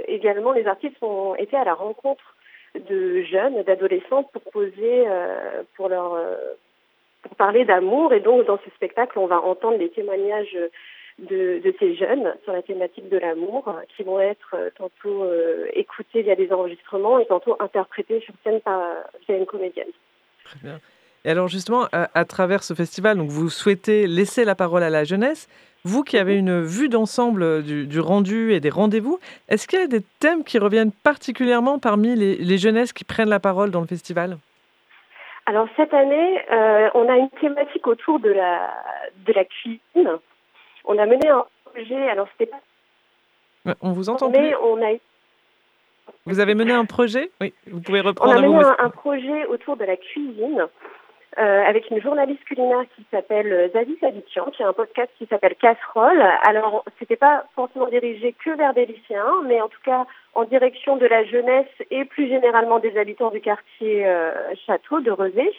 également les artistes ont été à la rencontre de jeunes, d'adolescents pour poser, pour leur pour parler d'amour et donc dans ce spectacle on va entendre les témoignages de, ces jeunes sur la thématique de l'amour qui vont être tantôt écoutés via des enregistrements et tantôt interprétés sur scène par via une comédienne. Très bien. Et alors justement, à, à travers ce festival, donc vous souhaitez laisser la parole à la jeunesse. Vous qui avez une vue d'ensemble du, du rendu et des rendez-vous, est-ce qu'il y a des thèmes qui reviennent particulièrement parmi les, les jeunesses qui prennent la parole dans le festival? Alors cette année, euh, on a une thématique autour de la de la cuisine. On a mené un projet. Alors c'était pas On vous entend mais plus on a Vous avez mené un projet? Oui, vous pouvez On reprendre a à mené un projet autour de la cuisine euh, avec une journaliste culinaire qui s'appelle euh, Zazie Sabitian, qui a un podcast qui s'appelle Casserole. Alors, c'était pas forcément dirigé que vers des lycéens, mais en tout cas en direction de la jeunesse et plus généralement des habitants du quartier euh, Château de Rezé.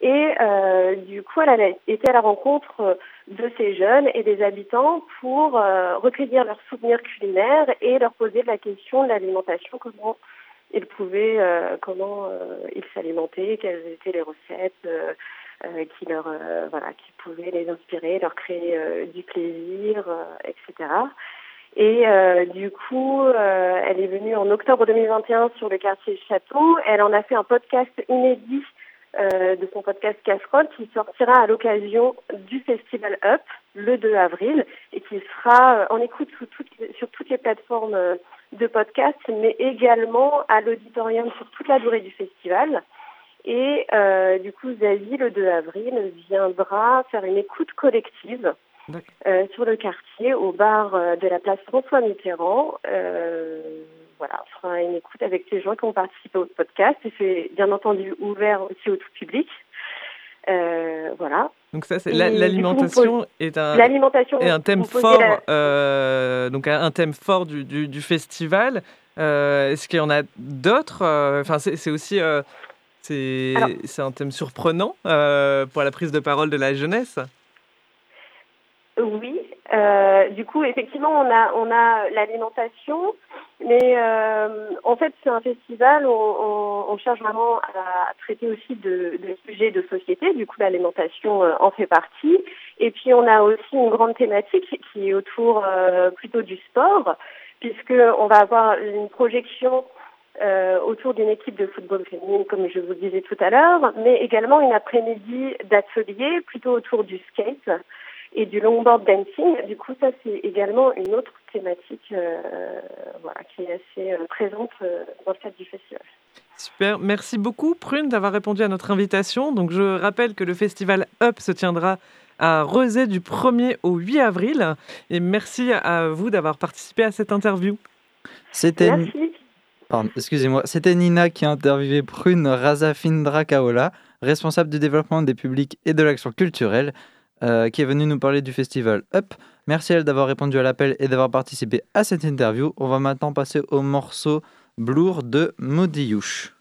Et euh, du coup, elle a été à la rencontre euh, de ces jeunes et des habitants pour euh, recueillir leurs souvenirs culinaires et leur poser la question de l'alimentation, comment ils pouvaient, euh, comment euh, ils s'alimentaient, quelles étaient les recettes euh, qui leur, voilà, qui pouvaient les inspirer, leur créer du plaisir, etc. Et du coup, elle est venue en octobre 2021 sur le quartier Château. Elle en a fait un podcast inédit de son podcast Casserole qui sortira à l'occasion du festival Up le 2 avril et qui sera en écoute sur toutes les plateformes de podcast, mais également à l'auditorium sur toute la durée du festival. Et euh, du coup, Zazie, le 2 avril, viendra faire une écoute collective euh, sur le quartier, au bar euh, de la place François Mitterrand. Euh, voilà, on fera une écoute avec ces gens qui ont participé au podcast et c'est bien entendu ouvert aussi au tout public. Voilà. Donc ça, c'est l'alimentation est un L'alimentation, est un thème fort, la- euh, donc un thème fort du, du, du festival. Euh, Est-ce qu'il y en a d'autres Euh, Enfin, c'est aussi c'est un thème surprenant pour la prise de parole de la jeunesse? Euh, du coup, effectivement, on a, on a l'alimentation, mais euh, en fait, c'est un festival où on, on cherche vraiment à traiter aussi de, de sujets de société. Du coup, l'alimentation euh, en fait partie. Et puis, on a aussi une grande thématique qui est autour euh, plutôt du sport, puisque on va avoir une projection euh, autour d'une équipe de football féminine, comme je vous le disais tout à l'heure, mais également une après-midi d'atelier plutôt autour du skate et du longboard dancing. Du coup, ça, c'est également une autre thématique euh, voilà, qui est assez euh, présente euh, dans le cadre du festival. Super, merci beaucoup Prune d'avoir répondu à notre invitation. Donc je rappelle que le festival Up se tiendra à Rezé du 1er au 8 avril. Et merci à vous d'avoir participé à cette interview. C'était Merci. Pardon, excusez-moi, c'était Nina qui a interviewé Prune Razafindra Kaola, responsable du développement des publics et de l'action culturelle, euh, qui est venue nous parler du festival Up. Merci elle d'avoir répondu à l'appel et d'avoir participé à cette interview. On va maintenant passer au morceau Blour de Modiyush.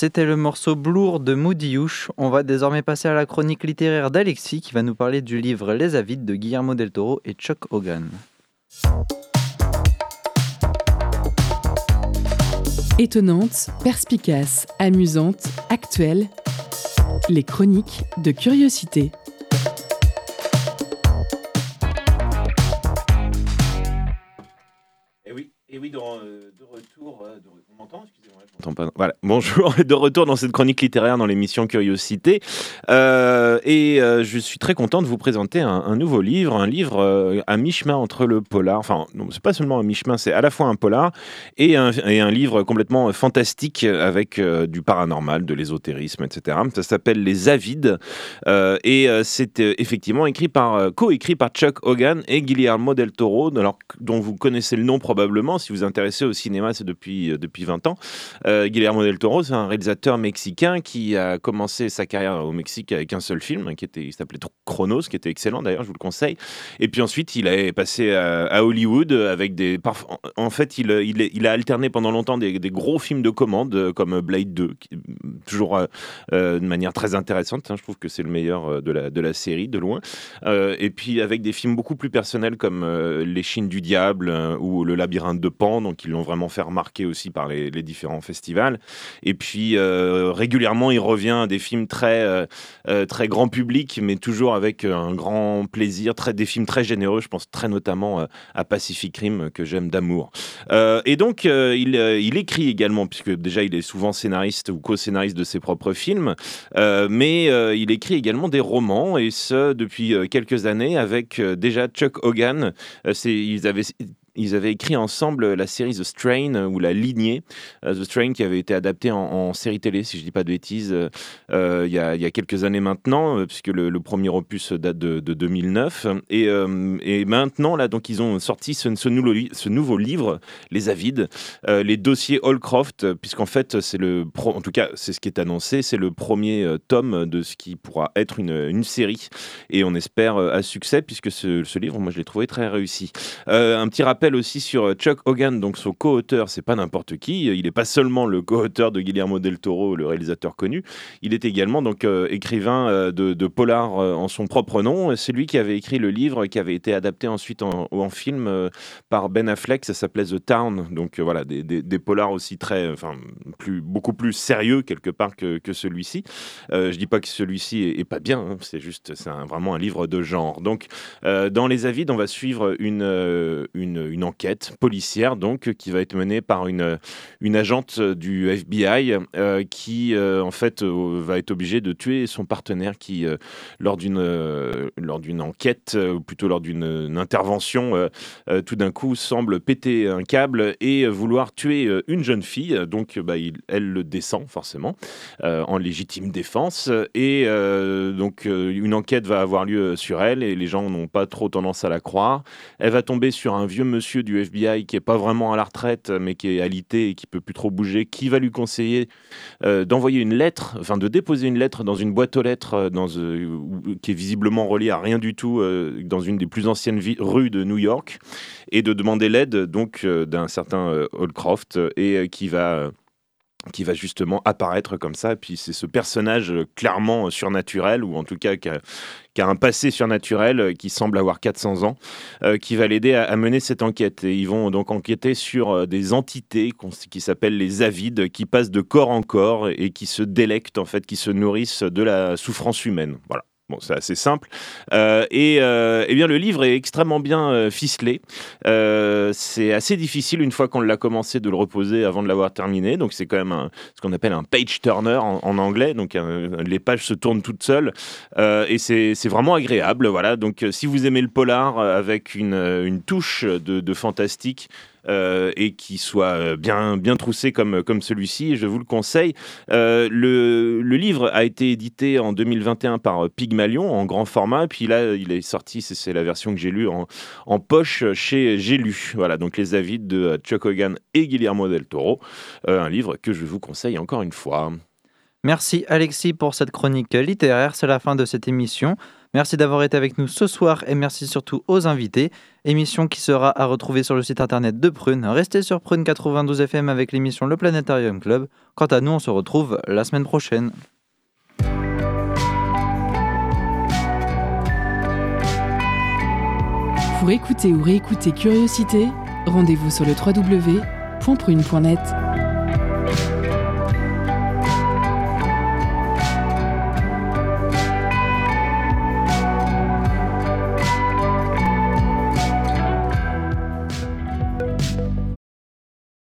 C'était le morceau Blour de Moudiyouche. On va désormais passer à la chronique littéraire d'Alexis qui va nous parler du livre Les Avides de Guillermo del Toro et Chuck Hogan. Étonnante, perspicace, amusante, actuelle, les chroniques de curiosité. Et oui, oui, de, re- de retour, euh, on m'entend, excusez-moi. pas. Voilà, bonjour, de retour dans cette chronique littéraire dans l'émission Curiosité. Euh, et euh, je suis très content de vous présenter un, nouveau livre, un livre euh, à mi-chemin entre le polar, enfin, non, c'est pas seulement à mi-chemin, c'est à la fois un polar et un, livre complètement fantastique avec euh, du paranormal, de l'ésotérisme, etc. Ça s'appelle Les Avides euh, et euh, c'est euh, effectivement écrit par, euh, co-écrit par Chuck Hogan et Guillermo del Toro, dont vous connaissez le nom probablement si vous vous intéressez au cinéma, c'est depuis, euh, depuis 20 ans. Euh, Guillermo del Toro, c'est un réalisateur mexicain qui a commencé sa carrière au Mexique avec un seul film, qui était, s'appelait Chronos, qui était excellent d'ailleurs, je vous le conseille. Et puis ensuite, il est passé à, Hollywood avec des. En fait, il, il, a alterné pendant longtemps des, gros films de commande euh, comme Blade 2, qui- toujours euh, de manière très intéressante. hein. je trouve que c'est le meilleur de la, de la série, de loin. Et puis avec des films beaucoup plus personnels comme Les Chines du Diable ou Le Labyrinthe de Pan, donc ils l'ont vraiment fait remarquer aussi par les, différents festivals. Et puis euh, régulièrement, il revient à des films très, euh, euh, très grand public, mais toujours avec un grand plaisir, très, des films très généreux. Je pense très notamment à Pacific Rim que j'aime d'amour. Et donc, il, il écrit également, puisque déjà il est souvent scénariste ou co-scénariste de ses propres films, mais il écrit également des romans, et ce depuis quelques années, avec déjà Chuck Hogan. Ils avaient. Ils avaient écrit ensemble la série The Strain euh, ou La Lignée, euh, The Strain qui avait été adaptée en, série télé, si je dis pas de bêtises, euh, euh, il y, a, quelques années maintenant, euh, puisque le, premier opus date de, de 2009. Et, euh, maintenant, là, donc, ils ont sorti ce, nouveau, livre, Les Avides, euh, les dossiers Holcroft, euh, puisqu'en fait, c'est le, en tout cas, c'est ce qui est annoncé, c'est le premier euh, tome de ce qui pourra être une, série. Et on espère euh, à succès, puisque ce, livre, moi, je l'ai trouvé très réussi. Euh, un petit rappel aussi sur euh, Chuck Hogan, donc son co-auteur, c'est pas n'importe qui. Il n'est pas seulement le co-auteur de Guillermo del Toro, le réalisateur connu. Il est également donc euh, écrivain euh, de, de polar en son propre nom. C'est lui qui avait écrit le livre qui avait été adapté ensuite en, film par Ben Affleck. Ça s'appelait The Town. Donc voilà, des, polars aussi très, enfin, plus, beaucoup plus sérieux quelque part que, que celui-ci. Je dis pas que celui-ci est, pas bien. hein, c'est juste, c'est vraiment un livre de genre. Donc dans les avides, on va suivre une, une enquête policière donc qui va être menée par une, une agente du FBI euh, qui euh, en fait euh, va être obligée de tuer son partenaire qui lors d'une lors d'une enquête ou plutôt lors d'une une intervention tout d'un coup semble péter un câble et vouloir tuer une jeune fille. Donc bah, elle le descend forcément en légitime défense. Et donc une enquête va avoir lieu sur elle et les gens n'ont pas trop tendance à la croire. Elle va tomber sur un vieux monsieur du FBI qui est pas vraiment à la retraite, mais qui est alité et qui peut plus trop bouger, qui va lui conseiller euh, d'envoyer une lettre, enfin de déposer une lettre dans une boîte aux lettres euh, dans, euh, qui est visiblement reliée à rien du tout euh, dans une des plus anciennes rues de New York et de demander l'aide donc d'un certain Holcroft et qui va qui va justement apparaître comme ça. Puis c'est ce personnage euh, clairement euh, surnaturel, ou en tout cas qui a, un passé surnaturel, euh, qui semble avoir 400 ans, qui va l'aider à, mener cette enquête. Et ils vont donc enquêter sur des entités qui s'appellent les avides, qui passent de corps en corps et qui se délectent, en fait, qui se nourrissent de la souffrance humaine. Voilà. Bon, c'est assez simple. Euh, et euh, eh bien, le livre est extrêmement bien euh, ficelé. C'est assez difficile, une fois qu'on l'a commencé, de le reposer avant de l'avoir terminé. Donc, c'est quand même ce qu'on appelle un page turner en, anglais. Donc, les pages se tournent toutes seules. Et c'est vraiment agréable. Voilà. Donc, si vous aimez le polar avec une, touche de, fantastique, et qui soit euh, bien, bien troussé comme, comme celui-ci, je vous le conseille. Euh, le, livre a été édité en 2021 par euh, Pygmalion en grand format, puis là il est sorti, c'est la version que j'ai lue en, en poche chez J'ai lu. Voilà, donc les avis de euh, Chuck Hogan et Guillermo del Toro, Euh, un livre que je vous conseille encore une fois. Merci Alexis pour cette chronique littéraire. C'est la fin de cette émission. Merci d'avoir été avec nous ce soir et merci surtout aux invités. Émission qui sera à retrouver sur le site internet de Prune. Restez sur Prune 92 FM avec l'émission Le Planétarium Club. Quant à nous, on se retrouve la semaine prochaine. Pour écouter ou réécouter Curiosité, rendez-vous sur www.prune.net.